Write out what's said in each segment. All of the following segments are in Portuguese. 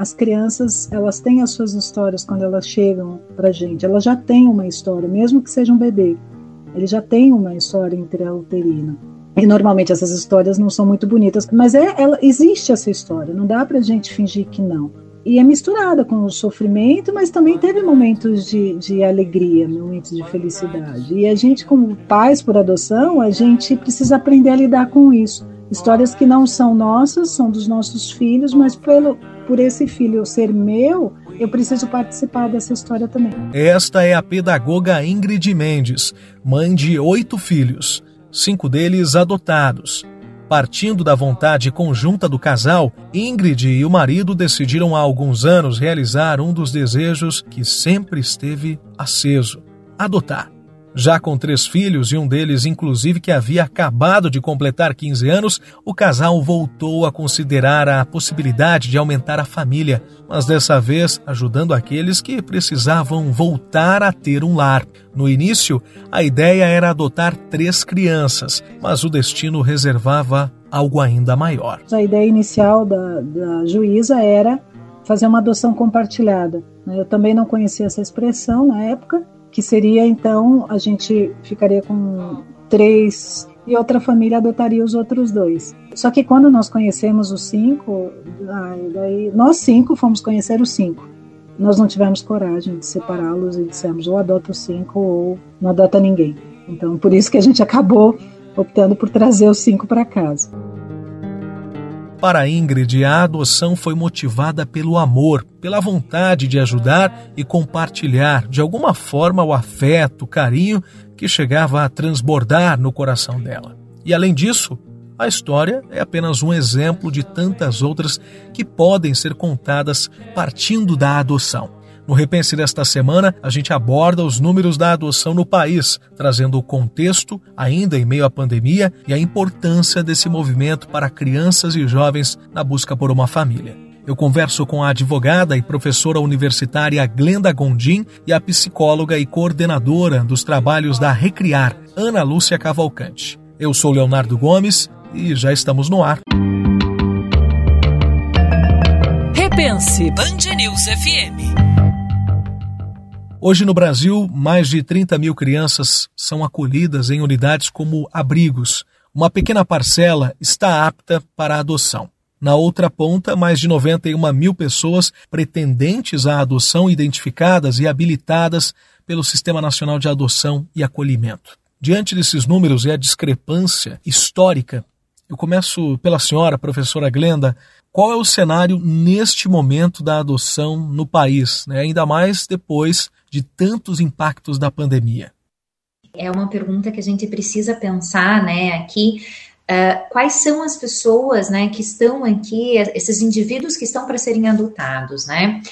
as crianças, elas têm as suas histórias quando elas chegam pra gente. Elas já têm uma história, mesmo que seja um bebê. Ele já tem uma história intrauterina. E normalmente essas histórias não são muito bonitas, mas é, ela, existe essa história, não dá pra gente fingir que não. E é misturada com o sofrimento, mas também teve momentos de, de alegria, momentos de felicidade. E a gente, como pais por adoção, a gente precisa aprender a lidar com isso. Histórias que não são nossas, são dos nossos filhos, mas pelo, por esse filho ser meu, eu preciso participar dessa história também. Esta é a pedagoga Ingrid Mendes, mãe de oito filhos, cinco deles adotados. Partindo da vontade conjunta do casal, Ingrid e o marido decidiram há alguns anos realizar um dos desejos que sempre esteve aceso: adotar. Já com três filhos e um deles, inclusive, que havia acabado de completar 15 anos, o casal voltou a considerar a possibilidade de aumentar a família, mas dessa vez ajudando aqueles que precisavam voltar a ter um lar. No início, a ideia era adotar três crianças, mas o destino reservava algo ainda maior. A ideia inicial da, da juíza era fazer uma adoção compartilhada. Eu também não conhecia essa expressão na época, que seria então a gente ficaria com três e outra família adotaria os outros dois. Só que quando nós conhecemos os cinco, daí, nós cinco fomos conhecer os cinco. Nós não tivemos coragem de separá-los e dissemos ou adota os cinco ou não adota ninguém. Então por isso que a gente acabou optando por trazer os cinco para casa. Para Ingrid, a adoção foi motivada pelo amor, pela vontade de ajudar e compartilhar de alguma forma o afeto, o carinho que chegava a transbordar no coração dela. E além disso, a história é apenas um exemplo de tantas outras que podem ser contadas partindo da adoção. No Repense desta semana, a gente aborda os números da adoção no país, trazendo o contexto, ainda em meio à pandemia, e a importância desse movimento para crianças e jovens na busca por uma família. Eu converso com a advogada e professora universitária Glenda Gondim e a psicóloga e coordenadora dos trabalhos da Recriar, Ana Lúcia Cavalcante. Eu sou Leonardo Gomes e já estamos no ar. Repense Band News FM. Hoje no Brasil, mais de 30 mil crianças são acolhidas em unidades como abrigos. Uma pequena parcela está apta para adoção. Na outra ponta, mais de 91 mil pessoas pretendentes à adoção identificadas e habilitadas pelo Sistema Nacional de Adoção e Acolhimento. Diante desses números e a discrepância histórica, eu começo pela senhora, professora Glenda. Qual é o cenário neste momento da adoção no país, né? ainda mais depois de tantos impactos da pandemia? É uma pergunta que a gente precisa pensar, né, aqui, uh, quais são as pessoas, né, que estão aqui, esses indivíduos que estão para serem adotados, né?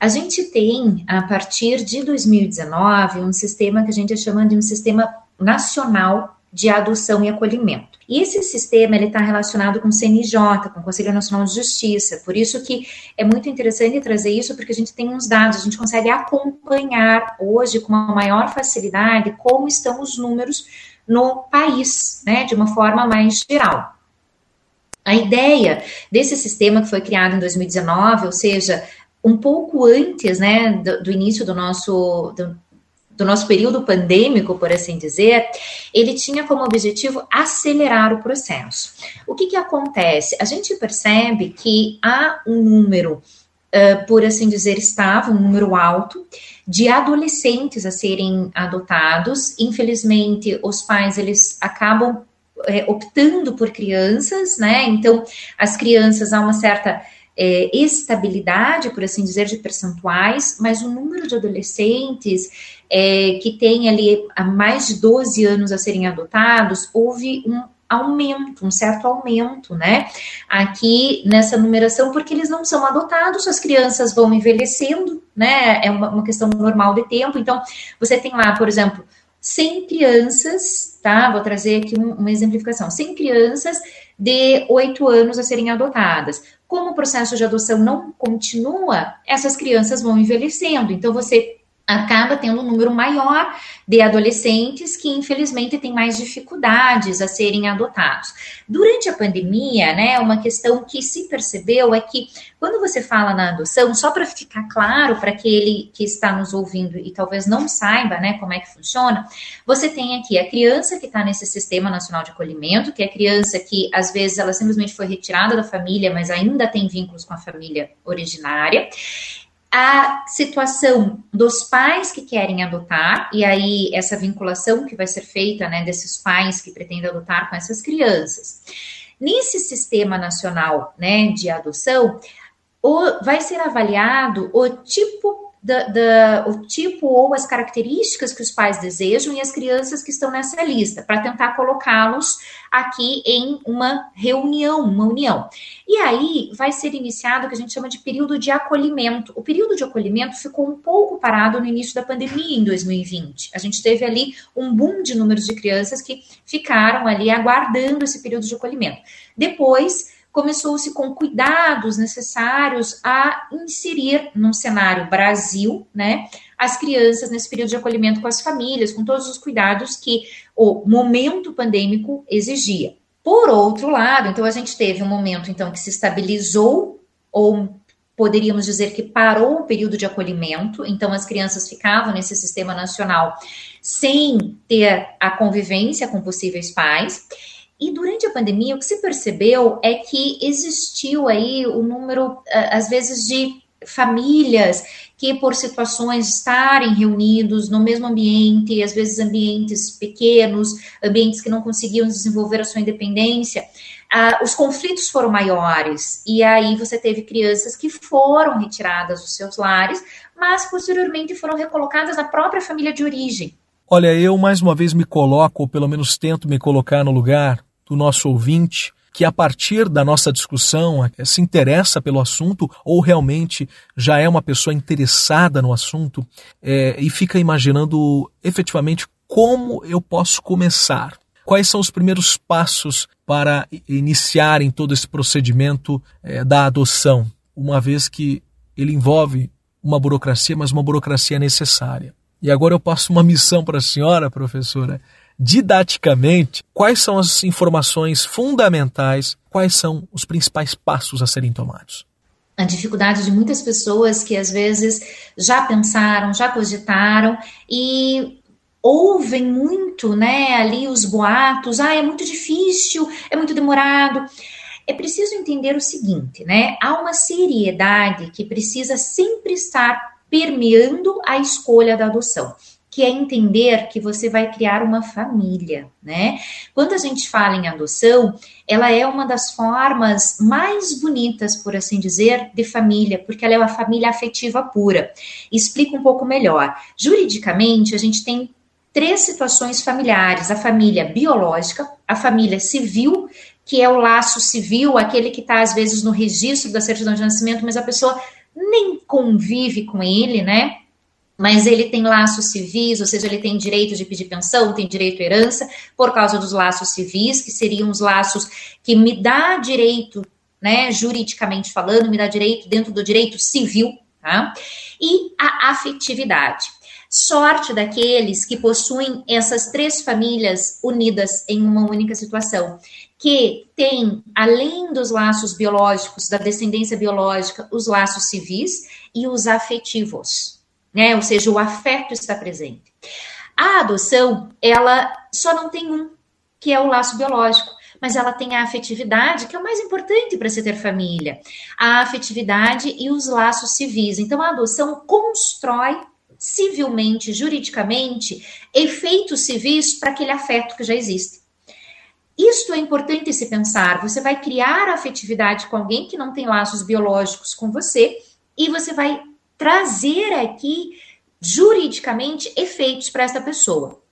A gente tem, a partir de 2019, um sistema que a gente chama de um sistema nacional de adoção e acolhimento. E esse sistema ele está relacionado com o CNJ, com o Conselho Nacional de Justiça. Por isso que é muito interessante trazer isso, porque a gente tem uns dados, a gente consegue acompanhar hoje com uma maior facilidade como estão os números no país, né, de uma forma mais geral. A ideia desse sistema que foi criado em 2019, ou seja, um pouco antes, né, do, do início do nosso do, do nosso período pandêmico, por assim dizer, ele tinha como objetivo acelerar o processo. O que, que acontece? A gente percebe que há um número, uh, por assim dizer, estável, um número alto, de adolescentes a serem adotados. Infelizmente, os pais eles acabam é, optando por crianças, né? Então, as crianças há uma certa é, estabilidade, por assim dizer, de percentuais, mas o número de adolescentes é, que tem ali há mais de 12 anos a serem adotados, houve um aumento, um certo aumento, né? Aqui nessa numeração, porque eles não são adotados, as crianças vão envelhecendo, né? É uma, uma questão normal de tempo. Então, você tem lá, por exemplo, 100 crianças, tá? Vou trazer aqui um, uma exemplificação: 100 crianças de 8 anos a serem adotadas. Como o processo de adoção não continua, essas crianças vão envelhecendo. Então, você acaba tendo um número maior de adolescentes que infelizmente têm mais dificuldades a serem adotados. Durante a pandemia, né, uma questão que se percebeu é que quando você fala na adoção, só para ficar claro para aquele que está nos ouvindo e talvez não saiba, né, como é que funciona, você tem aqui a criança que está nesse sistema nacional de acolhimento, que é a criança que às vezes ela simplesmente foi retirada da família, mas ainda tem vínculos com a família originária a situação dos pais que querem adotar, e aí essa vinculação que vai ser feita, né, desses pais que pretendem adotar com essas crianças. Nesse sistema nacional, né, de adoção, o, vai ser avaliado o tipo da, da, o tipo ou as características que os pais desejam e as crianças que estão nessa lista, para tentar colocá-los aqui em uma reunião, uma união. E aí vai ser iniciado o que a gente chama de período de acolhimento. O período de acolhimento ficou um pouco parado no início da pandemia, em 2020. A gente teve ali um boom de números de crianças que ficaram ali aguardando esse período de acolhimento. Depois, começou-se com cuidados necessários a inserir num cenário Brasil, né, as crianças nesse período de acolhimento com as famílias, com todos os cuidados que o momento pandêmico exigia. Por outro lado, então a gente teve um momento então que se estabilizou ou poderíamos dizer que parou o período de acolhimento, então as crianças ficavam nesse sistema nacional sem ter a convivência com possíveis pais. E durante a pandemia, o que se percebeu é que existiu aí o número, às vezes, de famílias que, por situações estarem reunidos no mesmo ambiente, às vezes ambientes pequenos, ambientes que não conseguiam desenvolver a sua independência, uh, os conflitos foram maiores. E aí você teve crianças que foram retiradas dos seus lares, mas posteriormente foram recolocadas na própria família de origem. Olha, eu mais uma vez me coloco, ou pelo menos tento me colocar no lugar do nosso ouvinte que a partir da nossa discussão eh, se interessa pelo assunto ou realmente já é uma pessoa interessada no assunto é, e fica imaginando efetivamente como eu posso começar. Quais são os primeiros passos para iniciarem todo esse procedimento é, da adoção, uma vez que ele envolve uma burocracia, mas uma burocracia necessária. E agora eu passo uma missão para a senhora, professora, didaticamente quais são as informações fundamentais, quais são os principais passos a serem tomados. A dificuldade de muitas pessoas que às vezes já pensaram, já cogitaram e ouvem muito, né, ali os boatos, ah, é muito difícil, é muito demorado. É preciso entender o seguinte, né? Há uma seriedade que precisa sempre estar permeando a escolha da adoção que é entender que você vai criar uma família, né? Quando a gente fala em adoção, ela é uma das formas mais bonitas, por assim dizer, de família, porque ela é uma família afetiva pura. Explico um pouco melhor. Juridicamente, a gente tem três situações familiares: a família biológica, a família civil, que é o laço civil, aquele que está às vezes no registro da certidão de nascimento, mas a pessoa nem convive com ele, né? mas ele tem laços civis, ou seja, ele tem direito de pedir pensão, tem direito à herança, por causa dos laços civis, que seriam os laços que me dá direito, né, juridicamente falando, me dá direito dentro do direito civil, tá? E a afetividade. Sorte daqueles que possuem essas três famílias unidas em uma única situação, que tem, além dos laços biológicos, da descendência biológica, os laços civis e os afetivos né? Ou seja, o afeto está presente. A adoção, ela só não tem um, que é o laço biológico, mas ela tem a afetividade, que é o mais importante para se ter família. A afetividade e os laços civis. Então, a adoção constrói civilmente, juridicamente, efeitos civis para aquele afeto que já existe. Isto é importante se pensar. Você vai criar afetividade com alguém que não tem laços biológicos com você e você vai trazer aqui juridicamente efeitos para essa pessoa.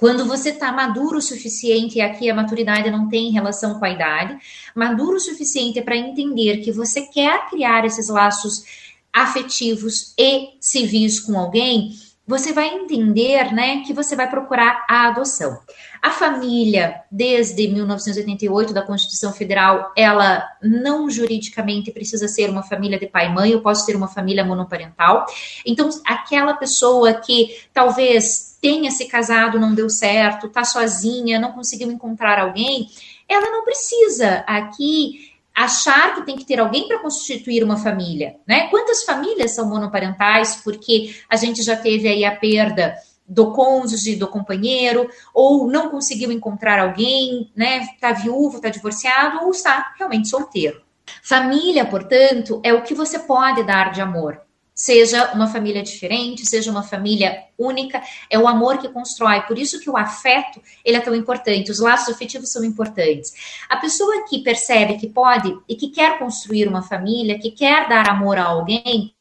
Quando você está maduro o suficiente, e aqui a maturidade não tem relação com a idade, maduro o suficiente para entender que você quer criar esses laços afetivos e civis com alguém, você vai entender, né, que você vai procurar a adoção. A família, desde 1988 da Constituição Federal, ela não juridicamente precisa ser uma família de pai e mãe, eu posso ter uma família monoparental. Então, aquela pessoa que talvez tenha se casado, não deu certo, está sozinha, não conseguiu encontrar alguém, ela não precisa aqui achar que tem que ter alguém para constituir uma família, né? Quantas famílias são monoparentais porque a gente já teve aí a perda do cônjuge, do companheiro, ou não conseguiu encontrar alguém, né? Está viúvo, está divorciado, ou está realmente solteiro. Família, portanto, é o que você pode dar de amor seja uma família diferente, seja uma família única, é o amor que constrói. Por isso que o afeto, ele é tão importante, os laços afetivos são importantes. A pessoa que percebe que pode e que quer construir uma família, que quer dar amor a alguém,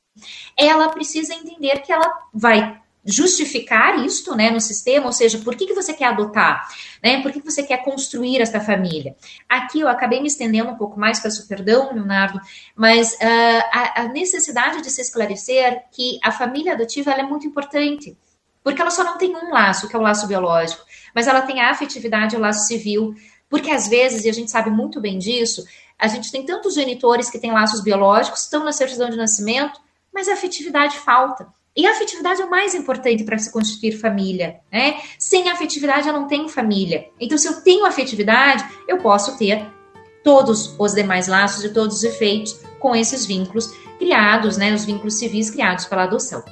ela precisa entender que ela vai justificar isto né, no sistema, ou seja, por que, que você quer adotar? Né? Por que, que você quer construir esta família? Aqui eu acabei me estendendo um pouco mais, peço perdão, Leonardo, mas uh, a, a, necessidade de se esclarecer que a família adotiva é muito importante, porque ela só não tem um laço, que é o laço biológico, mas ela tem a afetividade e o laço civil, porque às vezes, e a gente sabe muito bem disso, a gente tem tantos genitores que têm laços biológicos, estão na certidão de nascimento, mas a afetividade falta. E a afetividade é o mais importante para se constituir família, né? Sem afetividade eu não tenho família. Então, se eu tenho afetividade, eu posso ter todos os demais laços e todos os efeitos com esses vínculos criados, né? Os vínculos civis criados pela adoção.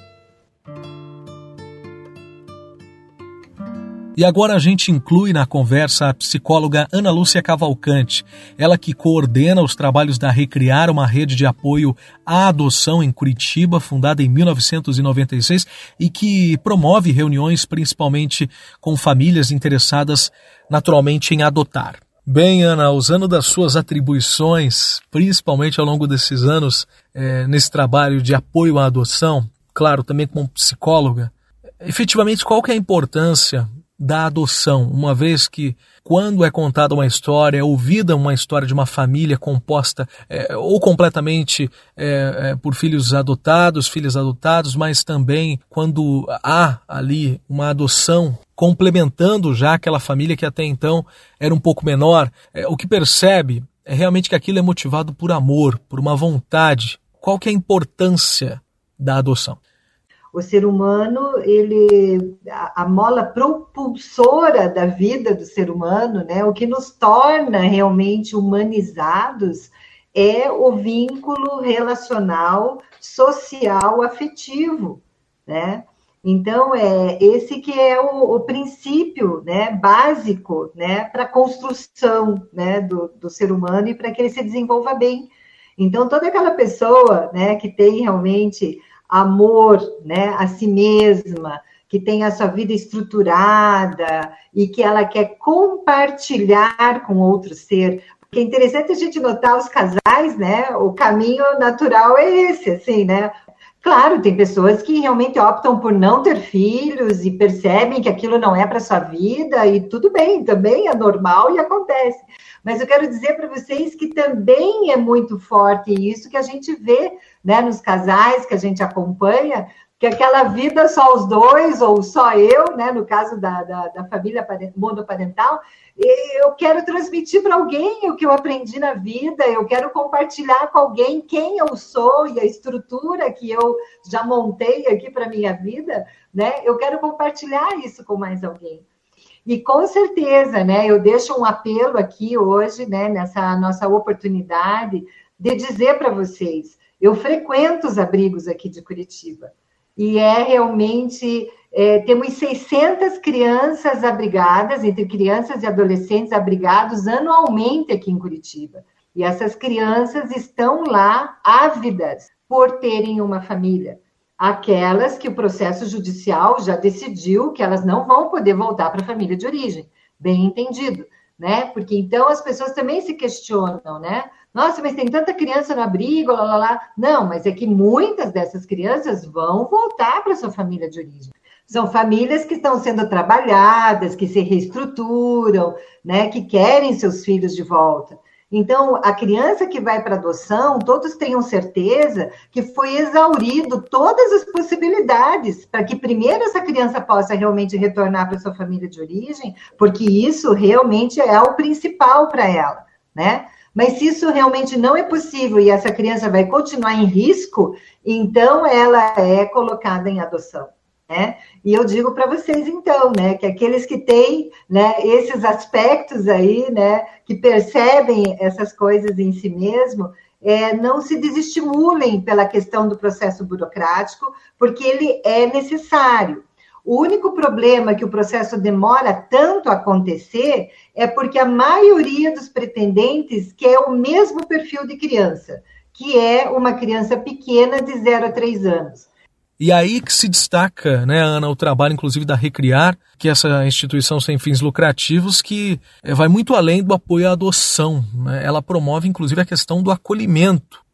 E agora a gente inclui na conversa a psicóloga Ana Lúcia Cavalcante, ela que coordena os trabalhos da Recriar, uma rede de apoio à adoção em Curitiba, fundada em 1996 e que promove reuniões principalmente com famílias interessadas naturalmente em adotar. Bem, Ana, usando das suas atribuições, principalmente ao longo desses anos, é, nesse trabalho de apoio à adoção, claro, também como psicóloga, efetivamente qual que é a importância da adoção, uma vez que quando é contada uma história, é ouvida uma história de uma família composta é, ou completamente é, é, por filhos adotados, filhos adotados, mas também quando há ali uma adoção complementando já aquela família que até então era um pouco menor, é, o que percebe é realmente que aquilo é motivado por amor, por uma vontade. Qual que é a importância da adoção? O ser humano, ele a, a, mola propulsora da vida do ser humano, né? O que nos torna realmente humanizados é o vínculo relacional, social, afetivo, né? Então é esse que é o, o princípio, né, básico, né, para a construção, né, do, do ser humano e para que ele se desenvolva bem. Então toda aquela pessoa, né, que tem realmente amor né, a si mesma, que tem a sua vida estruturada e que ela quer compartilhar com outro ser. Porque é interessante a gente notar os casais, né? O caminho natural é esse, assim, né? Claro, tem pessoas que realmente optam por não ter filhos e percebem que aquilo não é para sua vida e tudo bem, também é normal e acontece. Mas eu quero dizer para vocês que também é muito forte isso que a gente vê né, nos casais que a gente acompanha, que aquela vida só os dois, ou só eu, né, no caso da, da, da família monoparental, eu quero transmitir para alguém o que eu aprendi na vida, eu quero compartilhar com alguém quem eu sou e a estrutura que eu já montei aqui para minha vida, né? Eu quero compartilhar isso com mais alguém. E com certeza, né, eu deixo um apelo aqui hoje, né, nessa nossa oportunidade, de dizer para vocês: eu frequento os abrigos aqui de Curitiba, e é realmente. É, temos 600 crianças abrigadas, entre crianças e adolescentes abrigados anualmente aqui em Curitiba. E essas crianças estão lá ávidas por terem uma família aquelas que o processo judicial já decidiu que elas não vão poder voltar para a família de origem. Bem entendido, né? Porque então as pessoas também se questionam, né? Nossa, mas tem tanta criança no abrigo, lá, lá, lá. Não, mas é que muitas dessas crianças vão voltar para sua família de origem. São famílias que estão sendo trabalhadas, que se reestruturam, né? Que querem seus filhos de volta. Então, a criança que vai para adoção, todos tenham certeza que foi exaurido todas as possibilidades para que primeiro essa criança possa realmente retornar para sua família de origem, porque isso realmente é o principal para ela, né? Mas se isso realmente não é possível e essa criança vai continuar em risco, então ela é colocada em adoção. Né? E eu digo para vocês então, né, que aqueles que têm, né, esses aspectos aí, né, que percebem essas coisas em si mesmo, é, não se desestimulem pela questão do processo burocrático, porque ele é necessário. O único problema que o processo demora tanto a acontecer é porque a maioria dos pretendentes quer o mesmo perfil de criança, que é uma criança pequena de 0 a 3 anos. E aí que se destaca, né, Ana, o trabalho inclusive da Recriar, que é essa instituição sem fins lucrativos que eh, vai muito além do apoio à adoção. Né? Ela promove inclusive a questão do acolhimento.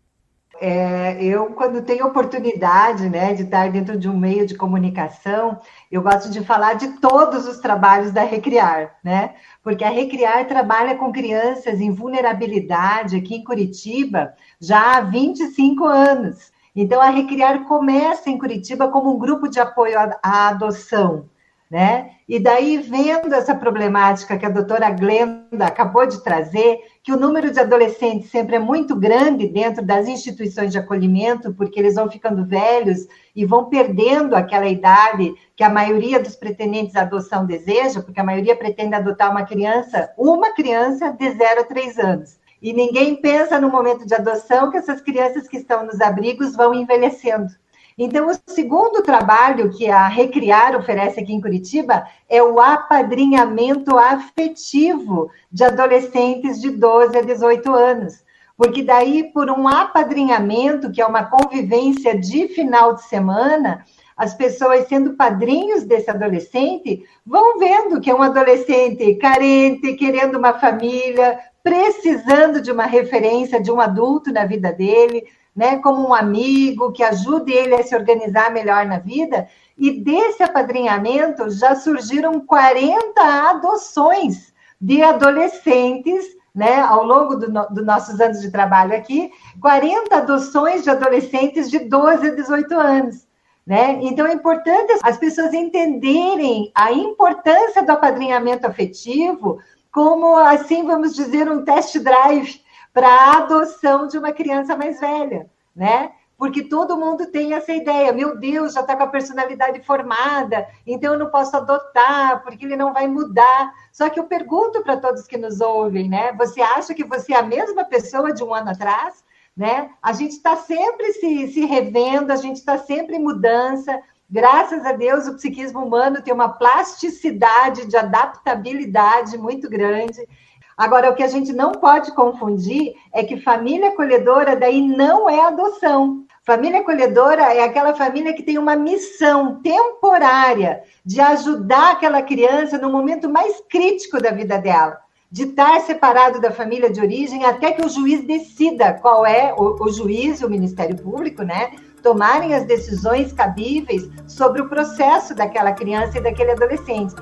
É, eu, quando tenho oportunidade né, de estar dentro de um meio de comunicação, eu gosto de falar de todos os trabalhos da Recriar, né? Porque a Recriar trabalha com crianças em vulnerabilidade aqui em Curitiba já há 25 anos. Então, a Recriar começa em Curitiba como um grupo de apoio à, adoção, né? E daí, vendo essa problemática que a doutora Glenda acabou de trazer, que o número de adolescentes sempre é muito grande dentro das instituições de acolhimento, porque eles vão ficando velhos e vão perdendo aquela idade que a maioria dos pretendentes à adoção deseja, porque a maioria pretende adotar uma criança, uma criança de 0 a 3 anos. E ninguém pensa no momento de adoção que essas crianças que estão nos abrigos vão envelhecendo. Então, o segundo trabalho que a Recriar oferece aqui em Curitiba é o apadrinhamento afetivo de adolescentes de 12 a 18 anos. Porque daí, por um apadrinhamento, que é uma convivência de final de semana, as pessoas sendo padrinhos desse adolescente vão vendo que é um adolescente carente, querendo uma família, precisando de uma referência de um adulto na vida dele, né, como um amigo que ajude ele a se organizar melhor na vida. E desse apadrinhamento já surgiram 40 adoções de adolescentes, né, ao longo dos no, do nossos anos de trabalho aqui, 40 adoções de adolescentes de 12 a 18 anos. Né? Então é importante as pessoas entenderem a importância do apadrinhamento afetivo como, assim, vamos dizer, um test drive para a adoção de uma criança mais velha, né? Porque todo mundo tem essa ideia, meu Deus, já está com a personalidade formada, então eu não posso adotar, porque ele não vai mudar. Só que eu pergunto para todos que nos ouvem, né? Você acha que você é a mesma pessoa de um ano atrás? Né? A gente está sempre se, se revendo, a gente está sempre em mudança, Graças a Deus, o psiquismo humano tem uma plasticidade de adaptabilidade muito grande. Agora, o que a gente não pode confundir é que família acolhedora daí não é adoção. Família acolhedora é aquela família que tem uma missão temporária de ajudar aquela criança no momento mais crítico da vida dela, de estar separado da família de origem até que o juiz decida qual é o, o juiz, o Ministério Público, né? Tomarem as decisões cabíveis sobre o processo daquela criança e daquele adolescente.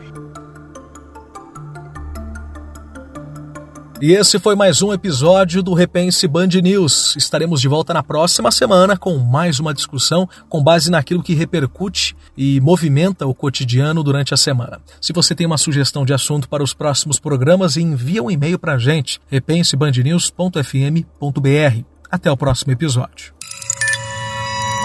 E esse foi mais um episódio do Repense Band News. Estaremos de volta na próxima semana com mais uma discussão com base naquilo que repercute e movimenta o cotidiano durante a semana. Se você tem uma sugestão de assunto para os próximos programas, envia um e-mail para a gente, repensebandnews.fm.br. Até o próximo episódio.